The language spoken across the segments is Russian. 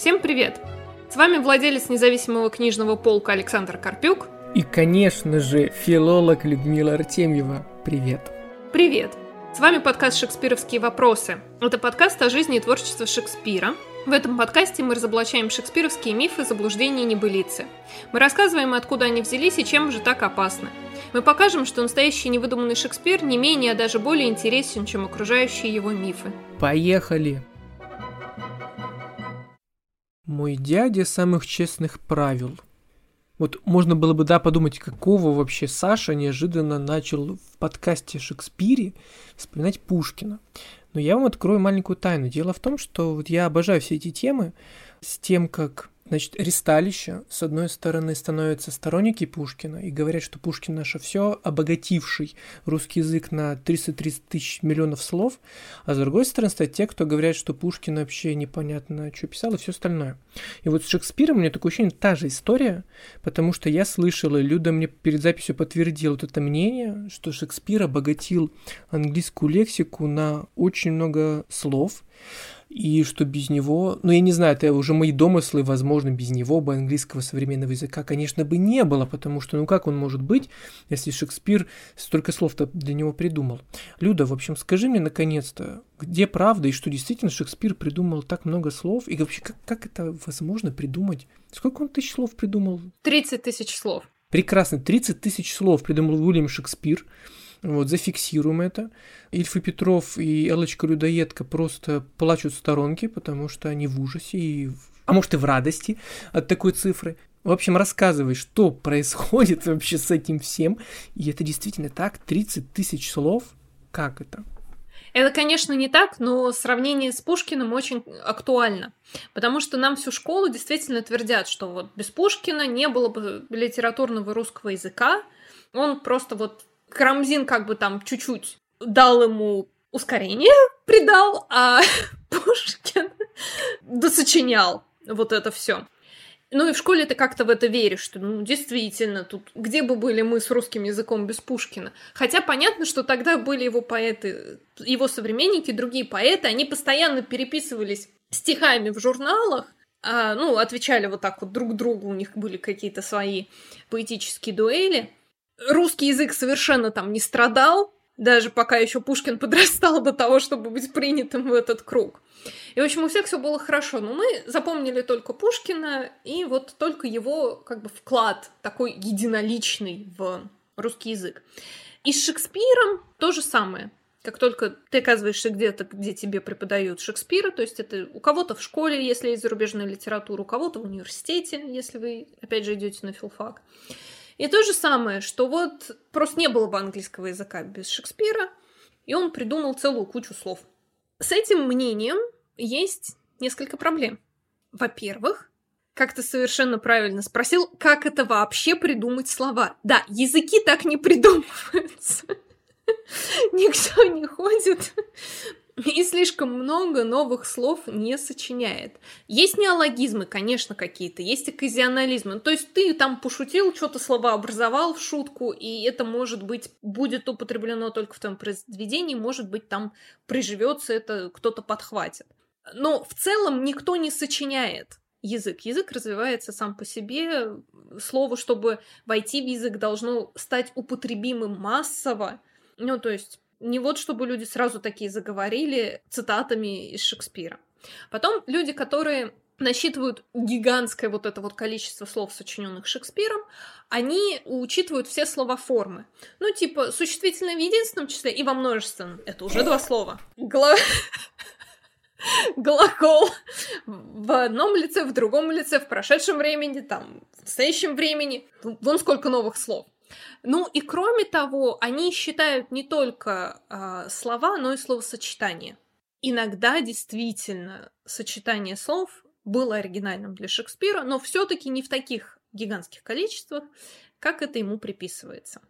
Всем привет! С вами владелец независимого книжного полка Александр Карпюк. И, конечно же, филолог Людмила Артемьева. Привет! Привет! С вами подкаст «Шекспировские вопросы». Это подкаст о жизни и творчестве Шекспира. В этом подкасте мы разоблачаем шекспировские мифы, заблуждения и небылицы. Мы рассказываем, откуда они взялись и чем же так опасны. Мы покажем, что настоящий невыдуманный Шекспир не менее, а даже более интересен, чем окружающие его мифы. Поехали! Мой дядя самых честных правил. Вот можно было бы, да, подумать, какого вообще Саша неожиданно начал в подкасте Шекспире вспоминать Пушкина. Но я вам открою маленькую тайну. Дело в том, что вот я обожаю все эти темы с тем, как Значит, ресталище, с одной стороны, становятся сторонники Пушкина и говорят, что Пушкин наше все, обогативший русский язык на 330 тысяч миллионов слов, а с другой стороны стоят те, кто говорят, что Пушкин вообще непонятно, что писал и все остальное. И вот с Шекспиром у меня такое ощущение, та же история, потому что я слышал, и Люда мне перед записью подтвердила вот это мнение, что Шекспир обогатил английскую лексику на очень много слов, и что без него, ну я не знаю, это уже мои домыслы, возможно, без него бы английского современного языка, конечно, бы не было, потому что, ну как он может быть, если Шекспир столько слов-то для него придумал. Люда, в общем, скажи мне наконец-то, где правда и что действительно Шекспир придумал так много слов, и вообще как, как это возможно придумать? Сколько он тысяч слов придумал? 30 тысяч слов. Прекрасно, 30 тысяч слов придумал Уильям Шекспир. Вот, зафиксируем это. Ильф и Петров и Элочка Людоедка просто плачут в сторонке, потому что они в ужасе, и, а может и в радости от такой цифры. В общем, рассказывай, что происходит вообще с этим всем. И это действительно так? 30 тысяч слов? Как это? Это, конечно, не так, но сравнение с Пушкиным очень актуально. Потому что нам всю школу действительно твердят, что вот без Пушкина не было бы литературного русского языка. Он просто вот Карамзин как бы там чуть-чуть дал ему ускорение, придал, а Пушкин досочинял вот это все. Ну и в школе ты как-то в это веришь, что, ну, действительно, тут где бы были мы с русским языком без Пушкина? Хотя понятно, что тогда были его поэты, его современники, другие поэты, они постоянно переписывались стихами в журналах, а, ну, отвечали вот так вот друг другу, у них были какие-то свои поэтические дуэли русский язык совершенно там не страдал, даже пока еще Пушкин подрастал до того, чтобы быть принятым в этот круг. И, в общем, у всех все было хорошо, но мы запомнили только Пушкина и вот только его как бы вклад такой единоличный в русский язык. И с Шекспиром то же самое. Как только ты оказываешься где-то, где тебе преподают Шекспира, то есть это у кого-то в школе, если есть зарубежная литература, у кого-то в университете, если вы, опять же, идете на филфак. И то же самое, что вот просто не было бы английского языка без Шекспира, и он придумал целую кучу слов. С этим мнением есть несколько проблем. Во-первых, как ты совершенно правильно спросил, как это вообще придумать слова. Да, языки так не придумываются. Никто не ходит и слишком много новых слов не сочиняет. Есть неологизмы, конечно, какие-то, есть оказионализмы. То есть ты там пошутил, что-то слова образовал в шутку, и это, может быть, будет употреблено только в твоем произведении, может быть, там приживется это, кто-то подхватит. Но в целом никто не сочиняет язык. Язык развивается сам по себе. Слово, чтобы войти в язык, должно стать употребимым массово. Ну, то есть не вот чтобы люди сразу такие заговорили цитатами из Шекспира. Потом люди, которые насчитывают гигантское вот это вот количество слов, сочиненных Шекспиром, они учитывают все слова формы. Ну, типа, существительное в единственном числе и во множественном. Это уже два слова. Гла... Глагол в одном лице, в другом лице, в прошедшем времени, там, в настоящем времени. Вон сколько новых слов. Ну и кроме того, они считают не только э, слова, но и словосочетания. Иногда действительно сочетание слов было оригинальным для Шекспира, но все-таки не в таких гигантских количествах, как это ему приписывается.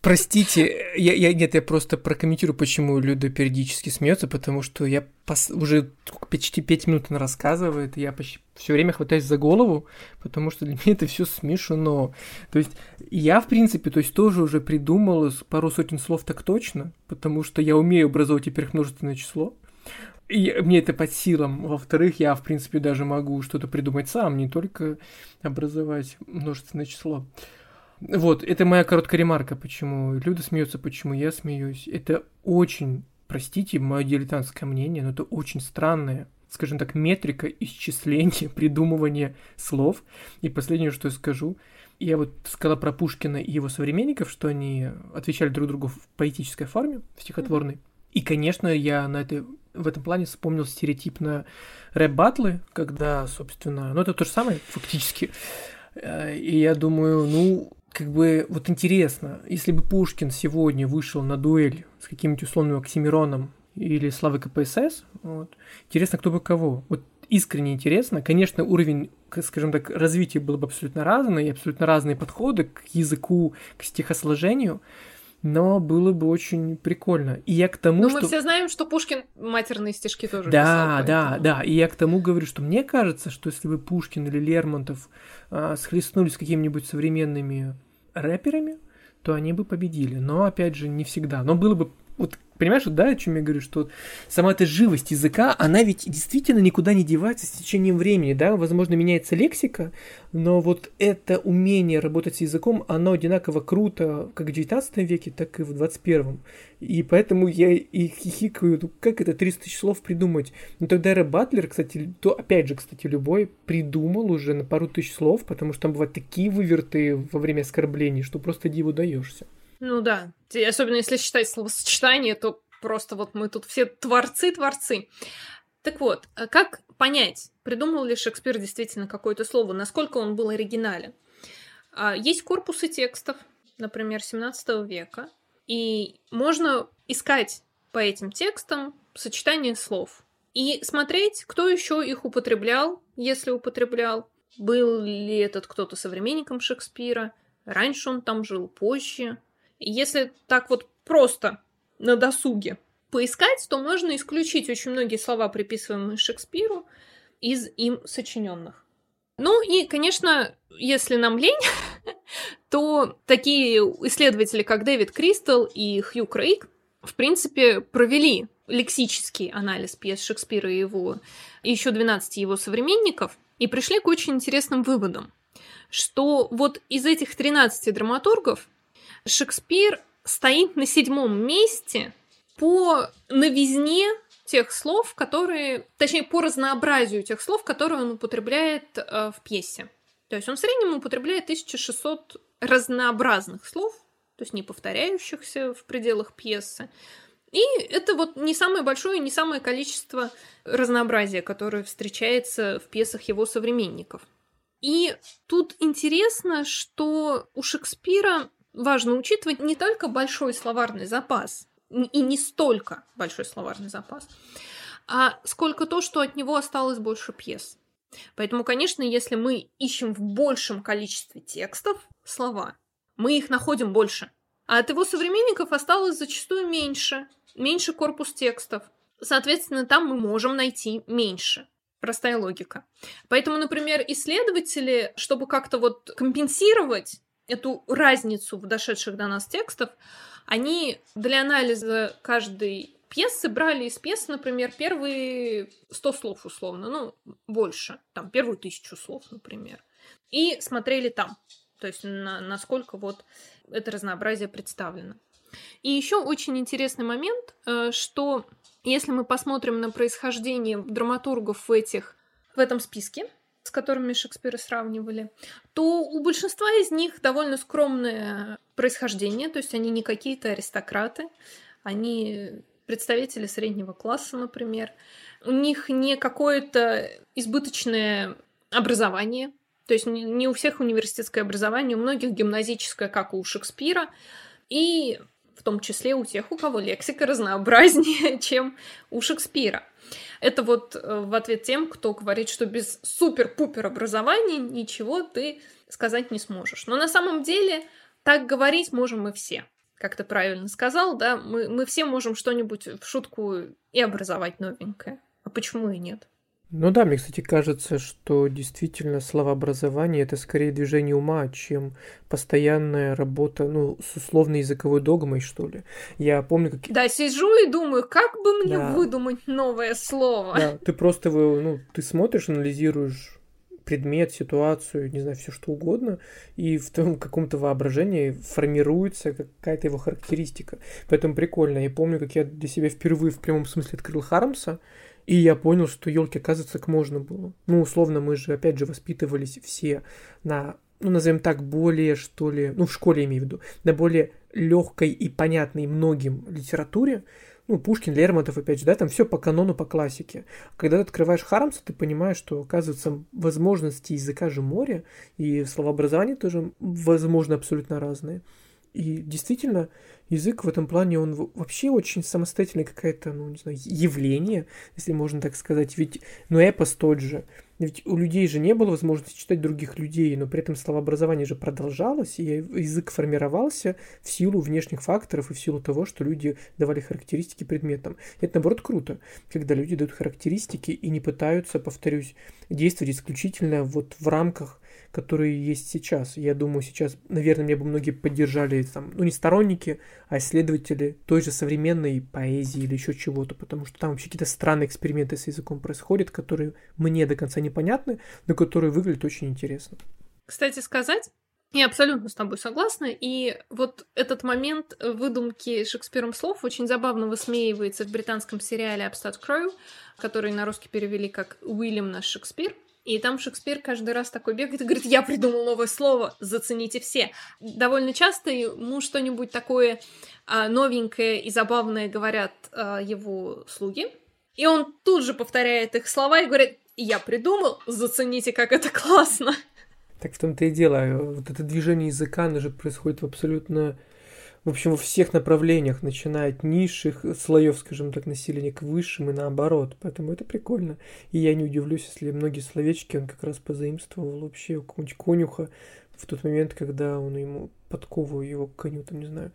Простите, я, я нет, я просто прокомментирую, почему Люда периодически смеется, потому что я пос, уже почти пять минут она рассказывает, и я почти все время хватаюсь за голову, потому что для меня это все смешно. То есть я, в принципе, то есть тоже уже придумал пару сотен слов так точно, потому что я умею образовать теперь множественное число. и мне это под силам. Во-вторых, я, в принципе, даже могу что-то придумать сам, не только образовать множественное число. Вот, это моя короткая ремарка, почему Люда смеется, почему я смеюсь. Это очень, простите, мое дилетантское мнение, но это очень странное, скажем так, метрика исчисления, придумывания слов. И последнее, что я скажу, я вот сказала про Пушкина и его современников, что они отвечали друг другу в поэтической форме, в стихотворной. И, конечно, я на это, в этом плане вспомнил стереотипно рэп-батлы, когда, собственно, ну это то же самое фактически. Э, и я думаю, ну, как бы вот интересно, если бы Пушкин сегодня вышел на дуэль с каким-нибудь условным Оксимироном или Славой КПСС, вот, интересно, кто бы кого. Вот искренне интересно. Конечно, уровень, скажем так, развития был бы абсолютно разный, абсолютно разные подходы к языку, к стихосложению но было бы очень прикольно. И я к тому, но что... мы все знаем, что Пушкин матерные стишки тоже да, писал. Да, да, да. И я к тому говорю, что мне кажется, что если бы Пушкин или Лермонтов а, схлестнулись с какими-нибудь современными рэперами, то они бы победили. Но, опять же, не всегда. Но было бы вот понимаешь, да, о чем я говорю, что сама эта живость языка, она ведь действительно никуда не девается с течением времени, да, возможно, меняется лексика, но вот это умение работать с языком, оно одинаково круто как в 19 веке, так и в 21. И поэтому я и хихикаю, ну как это 300 тысяч слов придумать? Ну тогда Рэп Батлер, кстати, то опять же, кстати, любой придумал уже на пару тысяч слов, потому что там бывают такие выверты во время оскорблений, что просто диву даешься. Ну да, особенно если считать словосочетание, то просто вот мы тут все творцы-творцы. Так вот, а как понять, придумал ли Шекспир действительно какое-то слово, насколько он был оригинален? А, есть корпусы текстов, например, 17 века, и можно искать по этим текстам сочетание слов и смотреть, кто еще их употреблял, если употреблял, был ли этот кто-то современником Шекспира, раньше он там жил, позже, если так вот просто на досуге поискать, то можно исключить очень многие слова, приписываемые Шекспиру, из им сочиненных. Ну и, конечно, если нам лень, то такие исследователи, как Дэвид Кристал и Хью Крейг, в принципе, провели лексический анализ пьес Шекспира и его и еще 12 его современников и пришли к очень интересным выводам, что вот из этих 13 драматургов Шекспир стоит на седьмом месте по новизне тех слов, которые, точнее, по разнообразию тех слов, которые он употребляет э, в пьесе. То есть он в среднем употребляет 1600 разнообразных слов, то есть не повторяющихся в пределах пьесы. И это вот не самое большое, не самое количество разнообразия, которое встречается в пьесах его современников. И тут интересно, что у Шекспира важно учитывать не только большой словарный запас, и не столько большой словарный запас, а сколько то, что от него осталось больше пьес. Поэтому, конечно, если мы ищем в большем количестве текстов слова, мы их находим больше. А от его современников осталось зачастую меньше, меньше корпус текстов. Соответственно, там мы можем найти меньше. Простая логика. Поэтому, например, исследователи, чтобы как-то вот компенсировать эту разницу в дошедших до нас текстов, они для анализа каждой пьесы брали из пьесы, например, первые 100 слов условно, ну, больше, там, первую тысячу слов, например, и смотрели там, то есть на, насколько вот это разнообразие представлено. И еще очень интересный момент, э, что если мы посмотрим на происхождение драматургов в этих в этом списке, с которыми Шекспира сравнивали, то у большинства из них довольно скромное происхождение, то есть они не какие-то аристократы, они представители среднего класса, например. У них не какое-то избыточное образование, то есть не у всех университетское образование, у многих гимназическое, как у Шекспира, и в том числе у тех, у кого лексика разнообразнее, чем у Шекспира. Это вот э, в ответ тем, кто говорит, что без супер-пупер образования ничего ты сказать не сможешь. Но на самом деле так говорить можем мы все. Как ты правильно сказал, да, мы, мы все можем что-нибудь в шутку и образовать новенькое. А почему и нет? Ну да, мне, кстати, кажется, что действительно словообразование – это скорее движение ума, чем постоянная работа, ну, с условной языковой догмой, что ли. Я помню, как... Да, сижу и думаю, как бы мне да. выдумать новое слово. Да, ты просто, ну, ты смотришь, анализируешь предмет, ситуацию, не знаю, все что угодно, и в твоем каком-то воображении формируется какая-то его характеристика. Поэтому прикольно. Я помню, как я для себя впервые в прямом смысле открыл Хармса, и я понял, что елки, оказывается, так можно было. Ну, условно, мы же, опять же, воспитывались все на, ну, назовем так, более, что ли, ну, в школе имею в виду, на более легкой и понятной многим литературе, ну, Пушкин, Лермонтов, опять же, да, там все по канону, по классике. Когда ты открываешь Хармса, ты понимаешь, что, оказывается, возможности языка же море, и словообразование тоже, возможно, абсолютно разные. И действительно, язык в этом плане, он вообще очень самостоятельное какое-то, ну, не знаю, явление, если можно так сказать. Ведь, ну, эпос тот же. Ведь у людей же не было возможности читать других людей, но при этом словообразование же продолжалось, и язык формировался в силу внешних факторов и в силу того, что люди давали характеристики предметам. Это, наоборот, круто, когда люди дают характеристики и не пытаются, повторюсь, действовать исключительно вот в рамках которые есть сейчас. Я думаю, сейчас, наверное, мне бы многие поддержали, там, ну, не сторонники, а исследователи той же современной поэзии или еще чего-то, потому что там вообще какие-то странные эксперименты с языком происходят, которые мне до конца непонятны, но которые выглядят очень интересно. Кстати сказать, я абсолютно с тобой согласна. И вот этот момент выдумки Шекспиром слов очень забавно высмеивается в британском сериале Абстат Кроу, который на русский перевели как «Уильям наш Шекспир». И там Шекспир каждый раз такой бегает и говорит, я придумал новое слово, зацените все. Довольно часто ему что-нибудь такое а, новенькое и забавное говорят а, его слуги. И он тут же повторяет их слова и говорит, я придумал, зацените, как это классно. Так в том-то и дело. Вот это движение языка, оно же происходит в абсолютно в общем, во всех направлениях, начиная от низших слоев, скажем так, населения к высшим и наоборот. Поэтому это прикольно. И я не удивлюсь, если многие словечки он как раз позаимствовал вообще у какого-нибудь конюха в тот момент, когда он ему подковывал его коню, там, не знаю,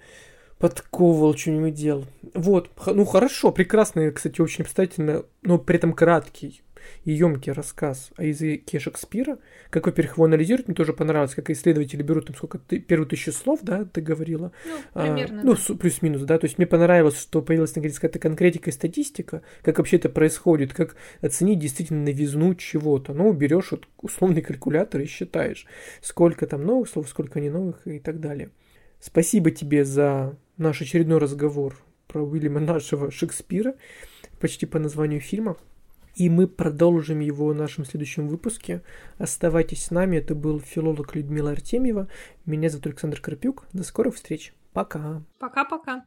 подковывал, что-нибудь делал. Вот, ну хорошо, прекрасно, кстати, очень обстоятельно, но при этом краткий и емкий рассказ о языке Шекспира. Как, во-первых, его анализируют, мне тоже понравилось, как исследователи берут там сколько, ты, первую тысячу слов, да, ты говорила? Ну, примерно. А, ну, да. плюс-минус, да, то есть мне понравилось, что появилась, наконец, какая-то конкретика и статистика, как вообще это происходит, как оценить действительно новизну чего-то. Ну, берешь вот условный калькулятор и считаешь, сколько там новых слов, сколько не новых и так далее. Спасибо тебе за наш очередной разговор про Уильяма нашего Шекспира, почти по названию фильма. И мы продолжим его в нашем следующем выпуске. Оставайтесь с нами. Это был филолог Людмила Артемьева. Меня зовут Александр Карпюк. До скорых встреч. Пока. Пока-пока.